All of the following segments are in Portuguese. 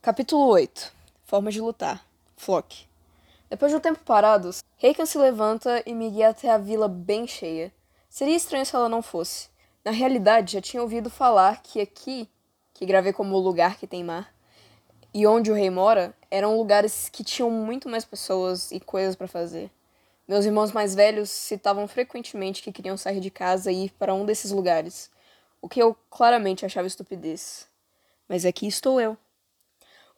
Capítulo 8 Formas de lutar Flock Depois de um tempo parado, Reikan se levanta e me guia até a vila bem cheia. Seria estranho se ela não fosse. Na realidade, já tinha ouvido falar que aqui, que gravei como o lugar que tem mar, e onde o rei mora, eram lugares que tinham muito mais pessoas e coisas para fazer. Meus irmãos mais velhos citavam frequentemente que queriam sair de casa e ir para um desses lugares, o que eu claramente achava estupidez. Mas aqui estou eu.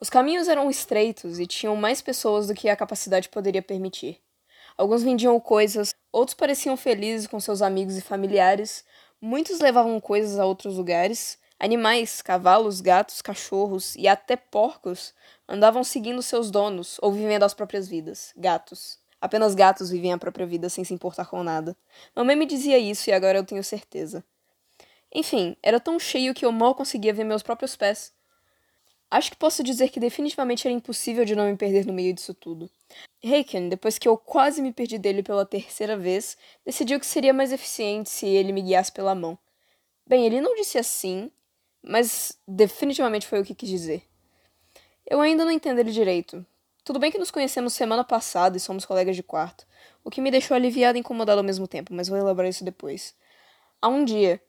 Os caminhos eram estreitos e tinham mais pessoas do que a capacidade poderia permitir. Alguns vendiam coisas, outros pareciam felizes com seus amigos e familiares, muitos levavam coisas a outros lugares, animais, cavalos, gatos, cachorros e até porcos andavam seguindo seus donos ou vivendo as próprias vidas, gatos. Apenas gatos vivem a própria vida sem se importar com nada. Mamãe me dizia isso e agora eu tenho certeza. Enfim, era tão cheio que eu mal conseguia ver meus próprios pés. Acho que posso dizer que definitivamente era impossível de não me perder no meio disso tudo. Heiken, depois que eu quase me perdi dele pela terceira vez, decidiu que seria mais eficiente se ele me guiasse pela mão. Bem, ele não disse assim, mas definitivamente foi o que quis dizer. Eu ainda não entendo ele direito, tudo bem que nos conhecemos semana passada e somos colegas de quarto, o que me deixou aliviado e incomodado ao mesmo tempo, mas vou elaborar isso depois. Há um dia.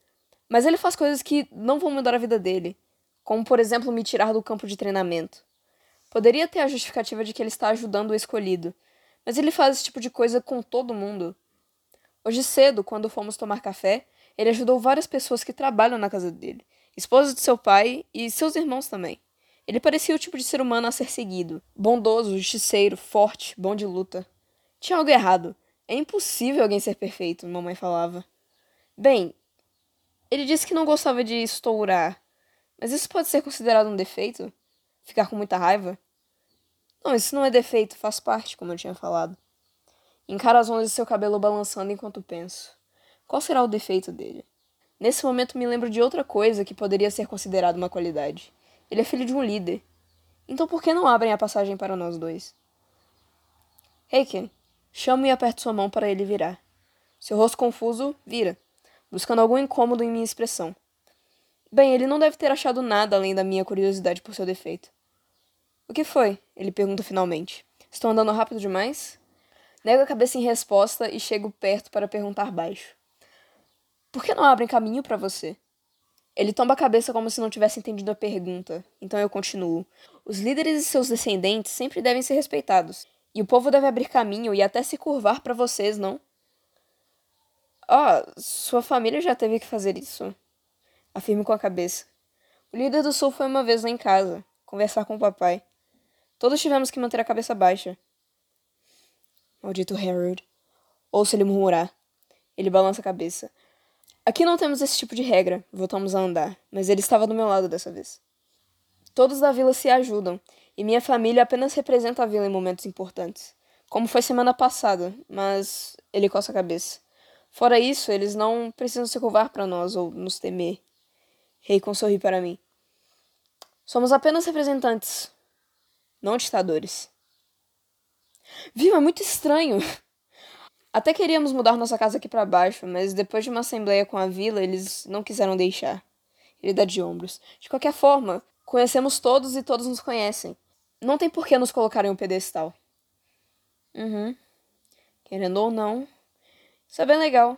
Mas ele faz coisas que não vão mudar a vida dele, como por exemplo me tirar do campo de treinamento. Poderia ter a justificativa de que ele está ajudando o escolhido, mas ele faz esse tipo de coisa com todo mundo. Hoje cedo, quando fomos tomar café, ele ajudou várias pessoas que trabalham na casa dele, esposa de seu pai e seus irmãos também. Ele parecia o tipo de ser humano a ser seguido. Bondoso, justiceiro, forte, bom de luta. Tinha algo errado. É impossível alguém ser perfeito, mamãe falava. Bem, ele disse que não gostava de estourar. Mas isso pode ser considerado um defeito? Ficar com muita raiva? Não, isso não é defeito, faz parte, como eu tinha falado. Encara as ondas de seu cabelo balançando enquanto penso. Qual será o defeito dele? Nesse momento me lembro de outra coisa que poderia ser considerada uma qualidade. Ele é filho de um líder. Então por que não abrem a passagem para nós dois? Heiken, chamo e aperto sua mão para ele virar. Seu rosto confuso vira, buscando algum incômodo em minha expressão. Bem, ele não deve ter achado nada além da minha curiosidade por seu defeito. O que foi? Ele pergunta finalmente. Estou andando rápido demais? Nego a cabeça em resposta e chego perto para perguntar baixo. Por que não abrem caminho para você? Ele tomba a cabeça como se não tivesse entendido a pergunta, então eu continuo. Os líderes e seus descendentes sempre devem ser respeitados, e o povo deve abrir caminho e até se curvar para vocês, não? Oh, sua família já teve que fazer isso. Afirmo com a cabeça. O líder do sul foi uma vez lá em casa, conversar com o papai. Todos tivemos que manter a cabeça baixa. Maldito Harold. Ouço ele murmurar. Ele balança a cabeça. Aqui não temos esse tipo de regra, voltamos a andar, mas ele estava do meu lado dessa vez. Todos da vila se ajudam, e minha família apenas representa a vila em momentos importantes. Como foi semana passada, mas ele coça a cabeça. Fora isso, eles não precisam se curvar para nós ou nos temer. Reikon sorri para mim. Somos apenas representantes, não ditadores. Viu, é muito estranho. Até queríamos mudar nossa casa aqui para baixo, mas depois de uma assembleia com a vila, eles não quiseram deixar. Ele dá de ombros. De qualquer forma, conhecemos todos e todos nos conhecem. Não tem por que nos colocar em um pedestal. Uhum. Querendo ou não. Isso é bem legal.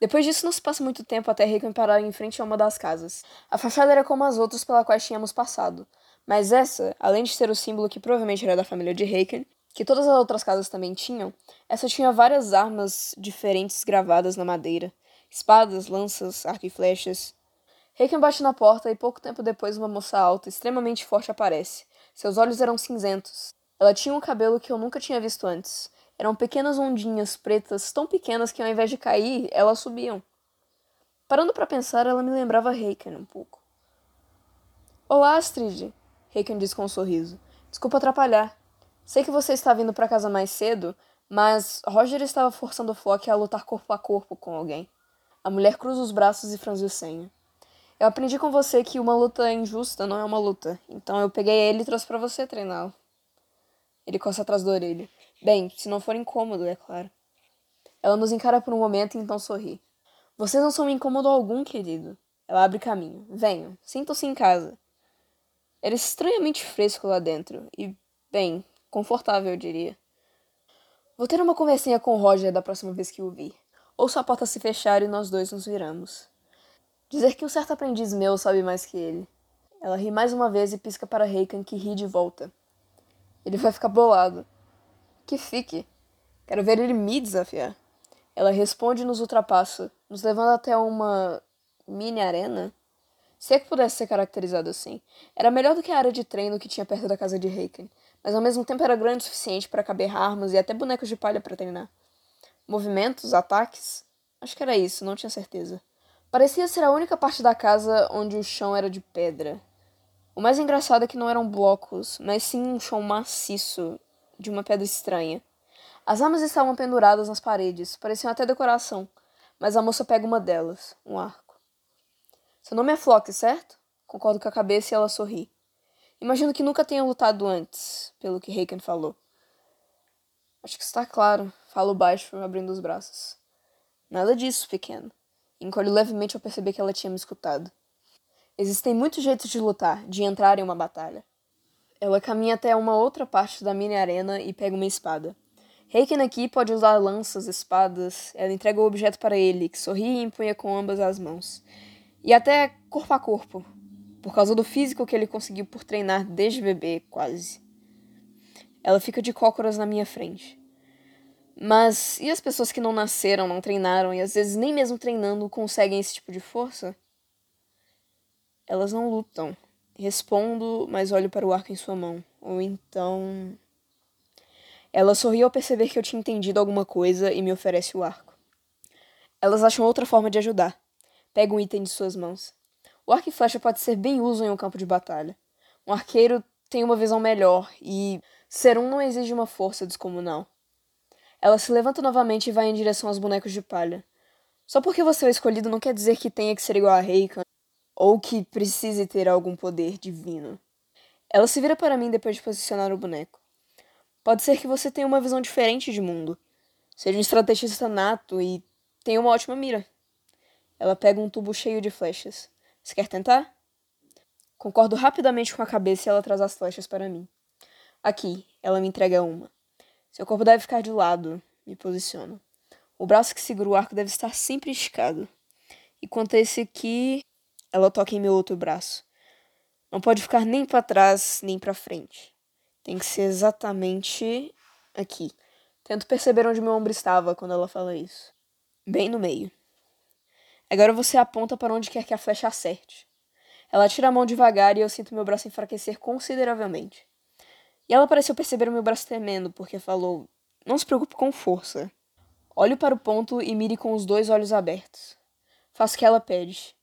Depois disso, não se passa muito tempo até Rickon parar em frente a uma das casas. A fachada era como as outras pelas quais tínhamos passado. Mas essa, além de ser o símbolo que provavelmente era da família de Haken, que todas as outras casas também tinham, essa tinha várias armas diferentes gravadas na madeira: espadas, lanças, arco e flechas. Reiken bate na porta e pouco tempo depois uma moça alta, extremamente forte, aparece. Seus olhos eram cinzentos. Ela tinha um cabelo que eu nunca tinha visto antes. Eram pequenas ondinhas pretas, tão pequenas que ao invés de cair, elas subiam. Parando para pensar, ela me lembrava Reiken um pouco. Olá, Astrid, Reiken disse com um sorriso. Desculpa atrapalhar. Sei que você está vindo para casa mais cedo, mas Roger estava forçando Flock a lutar corpo a corpo com alguém. A mulher cruza os braços e franziu o senho. Eu aprendi com você que uma luta injusta não é uma luta, então eu peguei ele e trouxe para você treiná-lo. Ele coça atrás da orelha. Bem, se não for incômodo, é claro. Ela nos encara por um momento e então sorri. Vocês não são incômodo algum, querido. Ela abre caminho. Venham, sintam-se em casa. Era estranhamente fresco lá dentro e, bem, confortável, eu diria. Vou ter uma conversinha com o Roger da próxima vez que o vi. Ouço a porta se fechar e nós dois nos viramos. Dizer que um certo aprendiz meu sabe mais que ele. Ela ri mais uma vez e pisca para Reikan, que ri de volta. Ele vai ficar bolado. Que fique. Quero ver ele me desafiar. Ela responde e nos ultrapassa, nos levando até uma mini arena. Se é que pudesse ser caracterizado assim. Era melhor do que a área de treino que tinha perto da casa de Reiken, mas ao mesmo tempo era grande o suficiente para caber armas e até bonecos de palha para treinar. Movimentos, ataques? Acho que era isso, não tinha certeza. Parecia ser a única parte da casa onde o chão era de pedra. O mais engraçado é que não eram blocos, mas sim um chão maciço de uma pedra estranha. As armas estavam penduradas nas paredes, pareciam até decoração, mas a moça pega uma delas, um arco. Seu nome é Flock, certo? Concordo com a cabeça e ela sorri. Imagino que nunca tenha lutado antes, pelo que Reiken falou. Acho que está claro, falo baixo, abrindo os braços. Nada disso, pequeno. Encolho levemente ao perceber que ela tinha me escutado. Existem muitos jeitos de lutar, de entrar em uma batalha. Ela caminha até uma outra parte da mini arena e pega uma espada. Reiken aqui pode usar lanças, espadas. Ela entrega o objeto para ele, que sorri e empunha com ambas as mãos. E até corpo a corpo, por causa do físico que ele conseguiu por treinar desde bebê, quase. Ela fica de cócoras na minha frente. Mas e as pessoas que não nasceram, não treinaram e às vezes nem mesmo treinando conseguem esse tipo de força? Elas não lutam. Respondo, mas olho para o arco em sua mão. Ou então. Ela sorriu ao perceber que eu tinha entendido alguma coisa e me oferece o arco. Elas acham outra forma de ajudar. Pega um item de suas mãos. O arco e flecha pode ser bem uso em um campo de batalha. Um arqueiro tem uma visão melhor e ser um não exige uma força descomunal. Ela se levanta novamente e vai em direção aos bonecos de palha. Só porque você é o escolhido não quer dizer que tenha que ser igual a Reika ou que precise ter algum poder divino. Ela se vira para mim depois de posicionar o boneco. Pode ser que você tenha uma visão diferente de mundo. Seja um estrategista nato e tenha uma ótima mira. Ela pega um tubo cheio de flechas. Você quer tentar? Concordo rapidamente com a cabeça e ela traz as flechas para mim. Aqui, ela me entrega uma. Seu corpo deve ficar de lado. Me posiciono. O braço que segura o arco deve estar sempre esticado. E quanto a esse aqui, ela toca em meu outro braço. Não pode ficar nem para trás nem para frente. Tem que ser exatamente aqui. Tento perceber onde meu ombro estava quando ela fala isso. Bem no meio. Agora você aponta para onde quer que a flecha acerte. Ela tira a mão devagar e eu sinto meu braço enfraquecer consideravelmente. E ela pareceu perceber o meu braço tremendo, porque falou: Não se preocupe com força. Olho para o ponto e mire com os dois olhos abertos. Faço o que ela pede.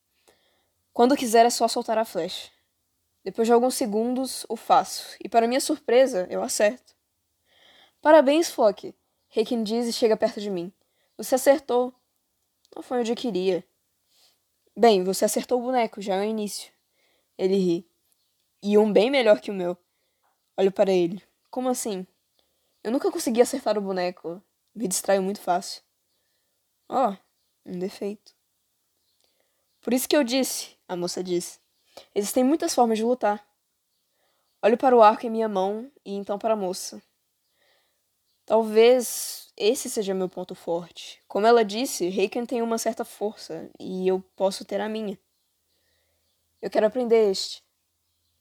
Quando quiser é só soltar a flecha. Depois de alguns segundos, o faço, e para minha surpresa, eu acerto. Parabéns, Flock. Reiken diz e chega perto de mim. Você acertou. Não foi onde eu queria. Bem, você acertou o boneco, já é o início. Ele ri. E um bem melhor que o meu. Olho para ele. Como assim? Eu nunca consegui acertar o boneco. Me distraio muito fácil. Oh, um defeito. Por isso que eu disse, a moça disse. Existem muitas formas de lutar. Olho para o arco em minha mão e então para a moça. Talvez esse seja meu ponto forte. Como ela disse, Reiken tem uma certa força e eu posso ter a minha. Eu quero aprender este.